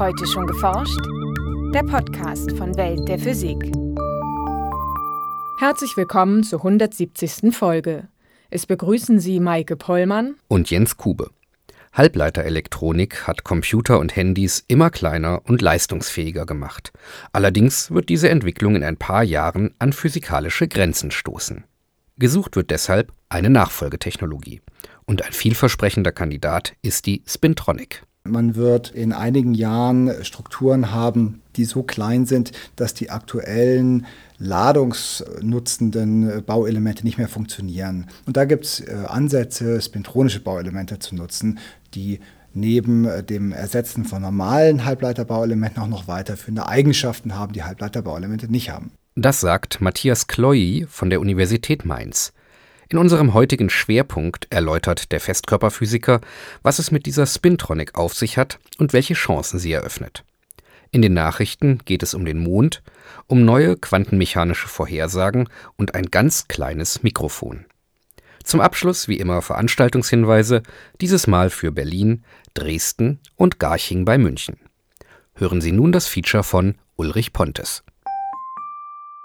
Heute schon geforscht? Der Podcast von Welt der Physik. Herzlich willkommen zur 170. Folge. Es begrüßen Sie Maike Pollmann und Jens Kube. Halbleiterelektronik hat Computer und Handys immer kleiner und leistungsfähiger gemacht. Allerdings wird diese Entwicklung in ein paar Jahren an physikalische Grenzen stoßen. Gesucht wird deshalb eine Nachfolgetechnologie. Und ein vielversprechender Kandidat ist die Spintronic. Man wird in einigen Jahren Strukturen haben, die so klein sind, dass die aktuellen ladungsnutzenden Bauelemente nicht mehr funktionieren. Und da gibt es äh, Ansätze, spintronische Bauelemente zu nutzen, die neben äh, dem Ersetzen von normalen Halbleiterbauelementen auch noch weiterführende Eigenschaften haben, die Halbleiterbauelemente nicht haben. Das sagt Matthias Kloyi von der Universität Mainz. In unserem heutigen Schwerpunkt erläutert der Festkörperphysiker, was es mit dieser Spintronic auf sich hat und welche Chancen sie eröffnet. In den Nachrichten geht es um den Mond, um neue quantenmechanische Vorhersagen und ein ganz kleines Mikrofon. Zum Abschluss wie immer Veranstaltungshinweise, dieses Mal für Berlin, Dresden und Garching bei München. Hören Sie nun das Feature von Ulrich Pontes.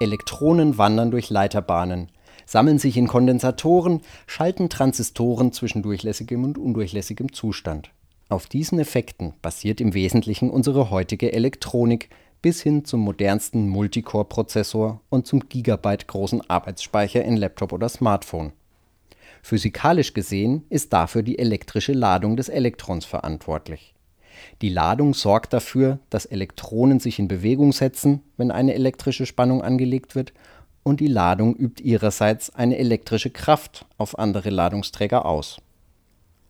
Elektronen wandern durch Leiterbahnen sammeln sich in Kondensatoren, schalten Transistoren zwischen durchlässigem und undurchlässigem Zustand. Auf diesen Effekten basiert im Wesentlichen unsere heutige Elektronik bis hin zum modernsten Multicore-Prozessor und zum Gigabyte großen Arbeitsspeicher in Laptop oder Smartphone. Physikalisch gesehen ist dafür die elektrische Ladung des Elektrons verantwortlich. Die Ladung sorgt dafür, dass Elektronen sich in Bewegung setzen, wenn eine elektrische Spannung angelegt wird, und die Ladung übt ihrerseits eine elektrische Kraft auf andere Ladungsträger aus.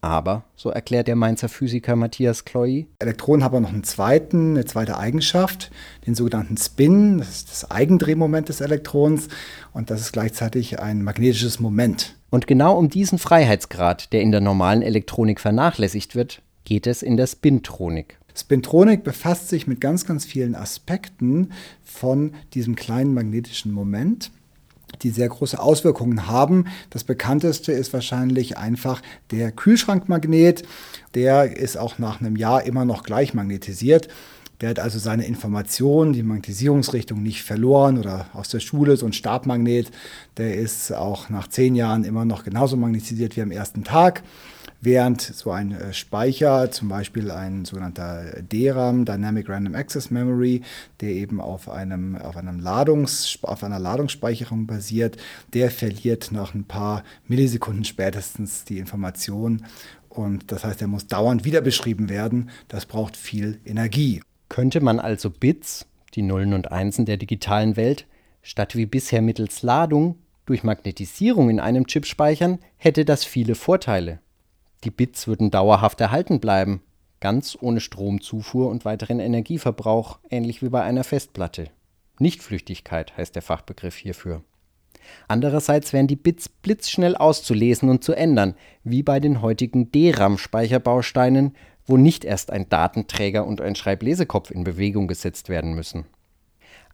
Aber, so erklärt der Mainzer Physiker Matthias Kloy, Elektronen haben noch einen zweiten, eine zweite Eigenschaft, den sogenannten Spin, das ist das Eigendrehmoment des Elektrons und das ist gleichzeitig ein magnetisches Moment. Und genau um diesen Freiheitsgrad, der in der normalen Elektronik vernachlässigt wird, geht es in der Spintronik. Spintronik befasst sich mit ganz, ganz vielen Aspekten von diesem kleinen magnetischen Moment die sehr große Auswirkungen haben. Das bekannteste ist wahrscheinlich einfach der Kühlschrankmagnet. Der ist auch nach einem Jahr immer noch gleich magnetisiert. Der hat also seine Information, die Magnetisierungsrichtung nicht verloren oder aus der Schule so ein Stabmagnet, der ist auch nach zehn Jahren immer noch genauso magnetisiert wie am ersten Tag während so ein äh, Speicher, zum Beispiel ein sogenannter DRAM, Dynamic Random Access Memory, der eben auf, einem, auf, einem Ladungs, auf einer Ladungsspeicherung basiert, der verliert nach ein paar Millisekunden spätestens die Information. Und das heißt, er muss dauernd wieder beschrieben werden. Das braucht viel Energie. Könnte man also Bits, die Nullen und Einsen der digitalen Welt, statt wie bisher mittels Ladung durch Magnetisierung in einem Chip speichern, hätte das viele Vorteile. Die Bits würden dauerhaft erhalten bleiben, ganz ohne Stromzufuhr und weiteren Energieverbrauch, ähnlich wie bei einer Festplatte. Nichtflüchtigkeit heißt der Fachbegriff hierfür. Andererseits wären die Bits blitzschnell auszulesen und zu ändern, wie bei den heutigen DRAM-Speicherbausteinen, wo nicht erst ein Datenträger und ein Schreiblesekopf in Bewegung gesetzt werden müssen.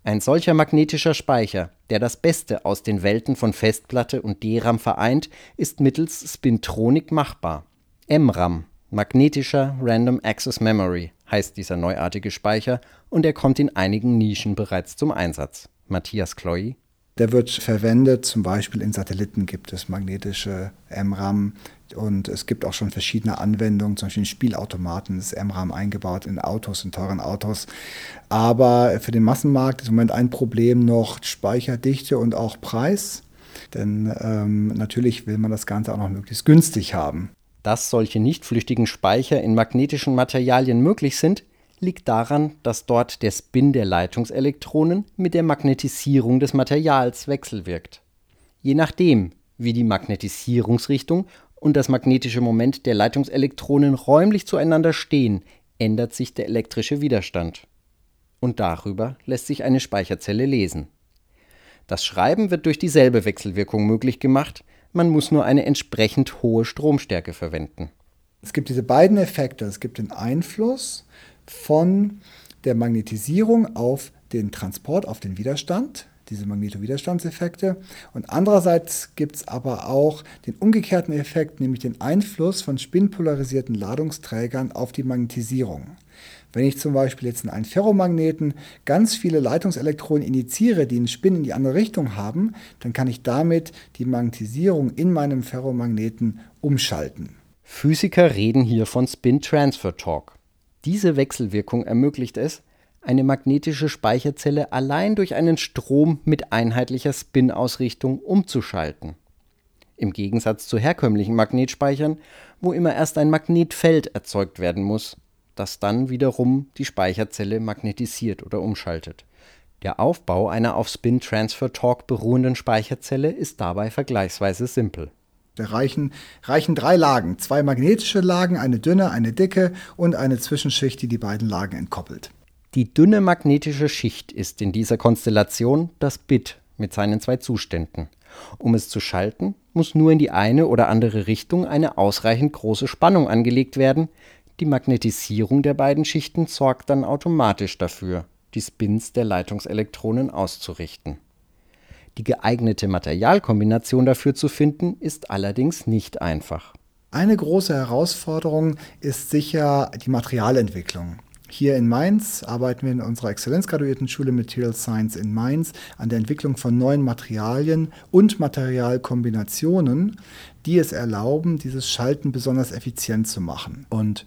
Ein solcher magnetischer Speicher, der das Beste aus den Welten von Festplatte und DRAM vereint, ist mittels Spintronik machbar. MRAM, magnetischer Random Access Memory, heißt dieser neuartige Speicher und er kommt in einigen Nischen bereits zum Einsatz. Matthias Kloy. Der wird verwendet, zum Beispiel in Satelliten gibt es magnetische MRAM und es gibt auch schon verschiedene Anwendungen, zum Beispiel in Spielautomaten ist MRAM eingebaut in Autos, in teuren Autos. Aber für den Massenmarkt ist im Moment ein Problem noch Speicherdichte und auch Preis. Denn ähm, natürlich will man das Ganze auch noch möglichst günstig haben. Dass solche nicht flüchtigen Speicher in magnetischen Materialien möglich sind, liegt daran, dass dort der Spin der Leitungselektronen mit der Magnetisierung des Materials wechselwirkt. Je nachdem, wie die Magnetisierungsrichtung und das magnetische Moment der Leitungselektronen räumlich zueinander stehen, ändert sich der elektrische Widerstand. Und darüber lässt sich eine Speicherzelle lesen. Das Schreiben wird durch dieselbe Wechselwirkung möglich gemacht, man muss nur eine entsprechend hohe Stromstärke verwenden. Es gibt diese beiden Effekte. Es gibt den Einfluss von der Magnetisierung auf den Transport, auf den Widerstand. diese Magnetowiderstandseffekte. Und andererseits gibt es aber auch den umgekehrten Effekt, nämlich den Einfluss von spinpolarisierten Ladungsträgern auf die Magnetisierung. Wenn ich zum Beispiel jetzt in einen Ferromagneten ganz viele Leitungselektronen initiiere, die einen Spin in die andere Richtung haben, dann kann ich damit die Magnetisierung in meinem Ferromagneten umschalten. Physiker reden hier von Spin Transfer Torque. Diese Wechselwirkung ermöglicht es, eine magnetische Speicherzelle allein durch einen Strom mit einheitlicher Spin-Ausrichtung umzuschalten. Im Gegensatz zu herkömmlichen Magnetspeichern, wo immer erst ein Magnetfeld erzeugt werden muss, das dann wiederum die Speicherzelle magnetisiert oder umschaltet. Der Aufbau einer auf Spin Transfer Torque beruhenden Speicherzelle ist dabei vergleichsweise simpel. Da reichen, reichen drei Lagen, zwei magnetische Lagen, eine dünne, eine dicke und eine Zwischenschicht, die die beiden Lagen entkoppelt. Die dünne magnetische Schicht ist in dieser Konstellation das Bit mit seinen zwei Zuständen. Um es zu schalten, muss nur in die eine oder andere Richtung eine ausreichend große Spannung angelegt werden. Die Magnetisierung der beiden Schichten sorgt dann automatisch dafür, die Spins der Leitungselektronen auszurichten. Die geeignete Materialkombination dafür zu finden, ist allerdings nicht einfach. Eine große Herausforderung ist sicher die Materialentwicklung. Hier in Mainz arbeiten wir in unserer Exzellenzgraduiertenschule Material Science in Mainz an der Entwicklung von neuen Materialien und Materialkombinationen, die es erlauben, dieses Schalten besonders effizient zu machen. Und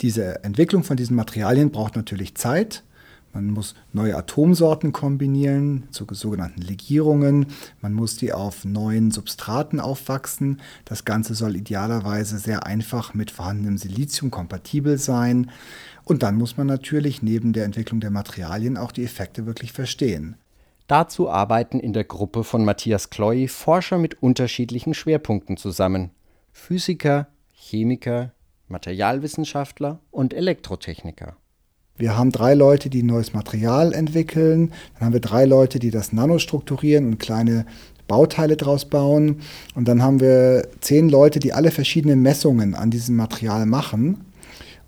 diese Entwicklung von diesen Materialien braucht natürlich Zeit, man muss neue Atomsorten kombinieren zu sogenannten Legierungen. Man muss die auf neuen Substraten aufwachsen. Das Ganze soll idealerweise sehr einfach mit vorhandenem Silizium kompatibel sein. Und dann muss man natürlich neben der Entwicklung der Materialien auch die Effekte wirklich verstehen. Dazu arbeiten in der Gruppe von Matthias Kloy Forscher mit unterschiedlichen Schwerpunkten zusammen. Physiker, Chemiker, Materialwissenschaftler und Elektrotechniker. Wir haben drei Leute, die neues Material entwickeln. Dann haben wir drei Leute, die das nanostrukturieren und kleine Bauteile draus bauen. Und dann haben wir zehn Leute, die alle verschiedene Messungen an diesem Material machen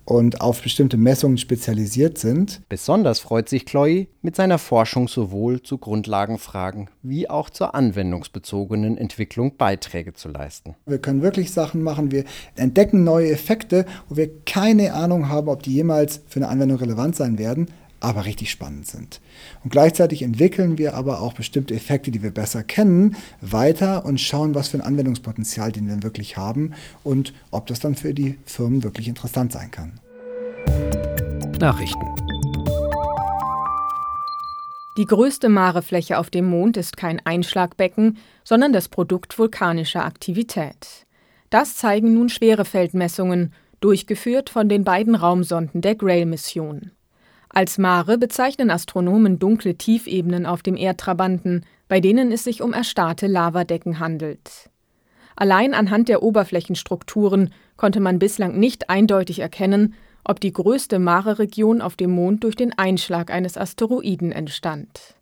und auf bestimmte Messungen spezialisiert sind. Besonders freut sich Chloe, mit seiner Forschung sowohl zu Grundlagenfragen wie auch zur anwendungsbezogenen Entwicklung Beiträge zu leisten. Wir können wirklich Sachen machen, wir entdecken neue Effekte, wo wir keine Ahnung haben, ob die jemals für eine Anwendung relevant sein werden, aber richtig spannend sind. Und gleichzeitig entwickeln wir aber auch bestimmte Effekte, die wir besser kennen, weiter und schauen, was für ein Anwendungspotenzial den wir wirklich haben und ob das dann für die Firmen wirklich interessant sein kann. Nachrichten. Die größte Marefläche auf dem Mond ist kein Einschlagbecken, sondern das Produkt vulkanischer Aktivität. Das zeigen nun Schwerefeldmessungen, durchgeführt von den beiden Raumsonden der Grail-Mission. Als Mare bezeichnen Astronomen dunkle Tiefebenen auf dem Erdtrabanten, bei denen es sich um erstarrte Lavadecken handelt. Allein anhand der Oberflächenstrukturen konnte man bislang nicht eindeutig erkennen, ob die größte Mare-Region auf dem Mond durch den Einschlag eines Asteroiden entstand.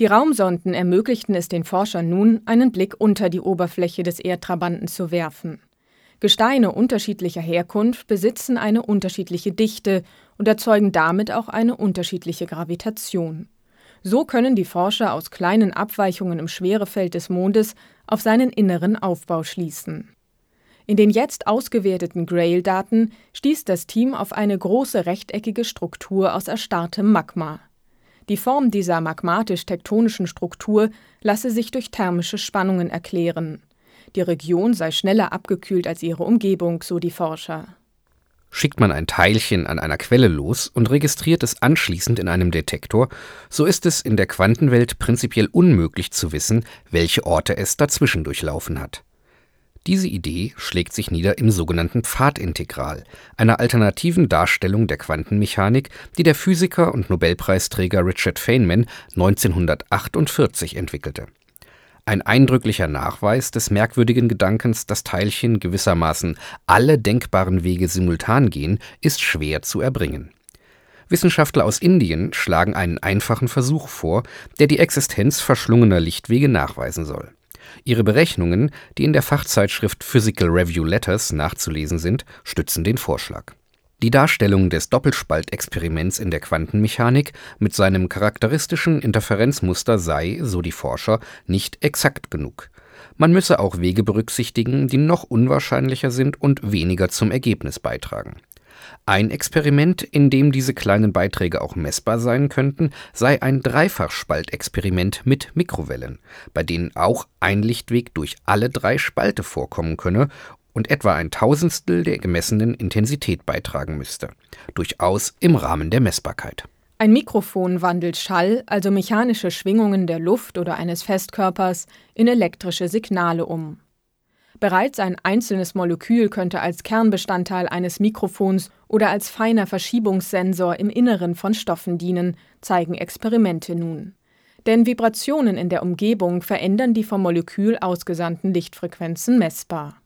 Die Raumsonden ermöglichten es den Forschern nun, einen Blick unter die Oberfläche des Erdtrabanten zu werfen. Gesteine unterschiedlicher Herkunft besitzen eine unterschiedliche Dichte und erzeugen damit auch eine unterschiedliche Gravitation. So können die Forscher aus kleinen Abweichungen im Schwerefeld des Mondes auf seinen inneren Aufbau schließen. In den jetzt ausgewerteten Grail-Daten stieß das Team auf eine große rechteckige Struktur aus erstarrtem Magma. Die Form dieser magmatisch-tektonischen Struktur lasse sich durch thermische Spannungen erklären. Die Region sei schneller abgekühlt als ihre Umgebung, so die Forscher. Schickt man ein Teilchen an einer Quelle los und registriert es anschließend in einem Detektor, so ist es in der Quantenwelt prinzipiell unmöglich zu wissen, welche Orte es dazwischen durchlaufen hat. Diese Idee schlägt sich nieder im sogenannten Pfadintegral, einer alternativen Darstellung der Quantenmechanik, die der Physiker und Nobelpreisträger Richard Feynman 1948 entwickelte ein eindrücklicher Nachweis des merkwürdigen Gedankens, dass Teilchen gewissermaßen alle denkbaren Wege simultan gehen, ist schwer zu erbringen. Wissenschaftler aus Indien schlagen einen einfachen Versuch vor, der die Existenz verschlungener Lichtwege nachweisen soll. Ihre Berechnungen, die in der Fachzeitschrift Physical Review Letters nachzulesen sind, stützen den Vorschlag. Die Darstellung des Doppelspaltexperiments in der Quantenmechanik mit seinem charakteristischen Interferenzmuster sei, so die Forscher, nicht exakt genug. Man müsse auch Wege berücksichtigen, die noch unwahrscheinlicher sind und weniger zum Ergebnis beitragen. Ein Experiment, in dem diese kleinen Beiträge auch messbar sein könnten, sei ein Dreifachspaltexperiment mit Mikrowellen, bei denen auch ein Lichtweg durch alle drei Spalte vorkommen könne und etwa ein Tausendstel der gemessenen Intensität beitragen müsste. Durchaus im Rahmen der Messbarkeit. Ein Mikrofon wandelt Schall, also mechanische Schwingungen der Luft oder eines Festkörpers, in elektrische Signale um. Bereits ein einzelnes Molekül könnte als Kernbestandteil eines Mikrofons oder als feiner Verschiebungssensor im Inneren von Stoffen dienen, zeigen Experimente nun. Denn Vibrationen in der Umgebung verändern die vom Molekül ausgesandten Lichtfrequenzen messbar.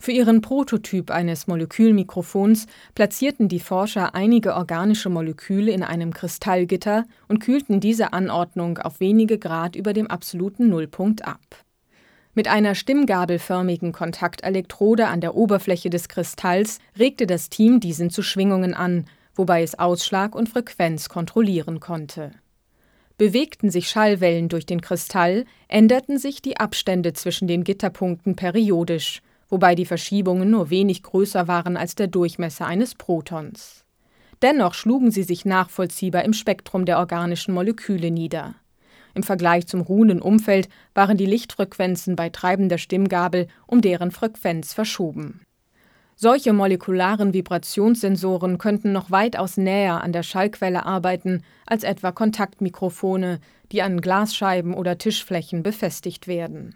Für ihren Prototyp eines Molekülmikrofons platzierten die Forscher einige organische Moleküle in einem Kristallgitter und kühlten diese Anordnung auf wenige Grad über dem absoluten Nullpunkt ab. Mit einer stimmgabelförmigen Kontaktelektrode an der Oberfläche des Kristalls regte das Team diesen zu Schwingungen an, wobei es Ausschlag und Frequenz kontrollieren konnte. Bewegten sich Schallwellen durch den Kristall, änderten sich die Abstände zwischen den Gitterpunkten periodisch, wobei die Verschiebungen nur wenig größer waren als der Durchmesser eines Protons. Dennoch schlugen sie sich nachvollziehbar im Spektrum der organischen Moleküle nieder. Im Vergleich zum ruhenden Umfeld waren die Lichtfrequenzen bei treibender Stimmgabel um deren Frequenz verschoben. Solche molekularen Vibrationssensoren könnten noch weitaus näher an der Schallquelle arbeiten als etwa Kontaktmikrofone, die an Glasscheiben oder Tischflächen befestigt werden.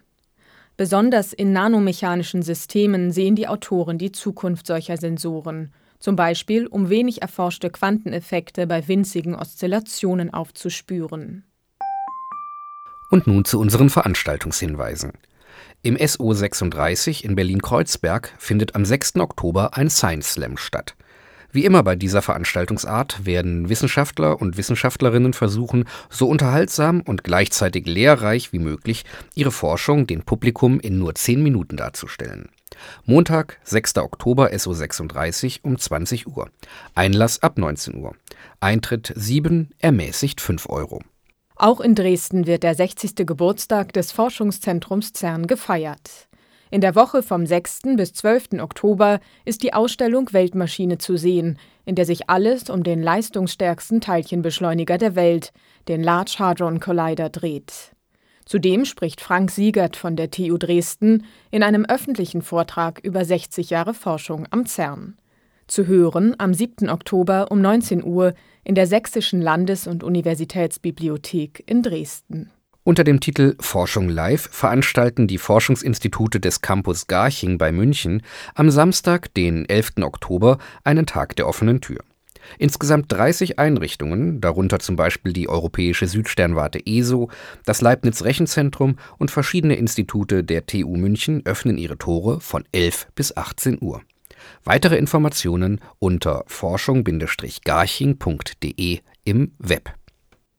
Besonders in nanomechanischen Systemen sehen die Autoren die Zukunft solcher Sensoren, zum Beispiel um wenig erforschte Quanteneffekte bei winzigen Oszillationen aufzuspüren. Und nun zu unseren Veranstaltungshinweisen. Im SO 36 in Berlin-Kreuzberg findet am 6. Oktober ein Science Slam statt. Wie immer bei dieser Veranstaltungsart werden Wissenschaftler und Wissenschaftlerinnen versuchen, so unterhaltsam und gleichzeitig lehrreich wie möglich ihre Forschung dem Publikum in nur zehn Minuten darzustellen. Montag, 6. Oktober SO 36 um 20 Uhr. Einlass ab 19 Uhr. Eintritt 7, ermäßigt 5 Euro. Auch in Dresden wird der 60. Geburtstag des Forschungszentrums CERN gefeiert. In der Woche vom 6. bis 12. Oktober ist die Ausstellung Weltmaschine zu sehen, in der sich alles um den leistungsstärksten Teilchenbeschleuniger der Welt, den Large Hadron Collider, dreht. Zudem spricht Frank Siegert von der TU Dresden in einem öffentlichen Vortrag über 60 Jahre Forschung am CERN. Zu hören am 7. Oktober um 19 Uhr in der Sächsischen Landes- und Universitätsbibliothek in Dresden. Unter dem Titel Forschung live veranstalten die Forschungsinstitute des Campus Garching bei München am Samstag, den 11. Oktober, einen Tag der offenen Tür. Insgesamt 30 Einrichtungen, darunter zum Beispiel die Europäische Südsternwarte ESO, das Leibniz Rechenzentrum und verschiedene Institute der TU München öffnen ihre Tore von 11 bis 18 Uhr. Weitere Informationen unter forschung-garching.de im Web.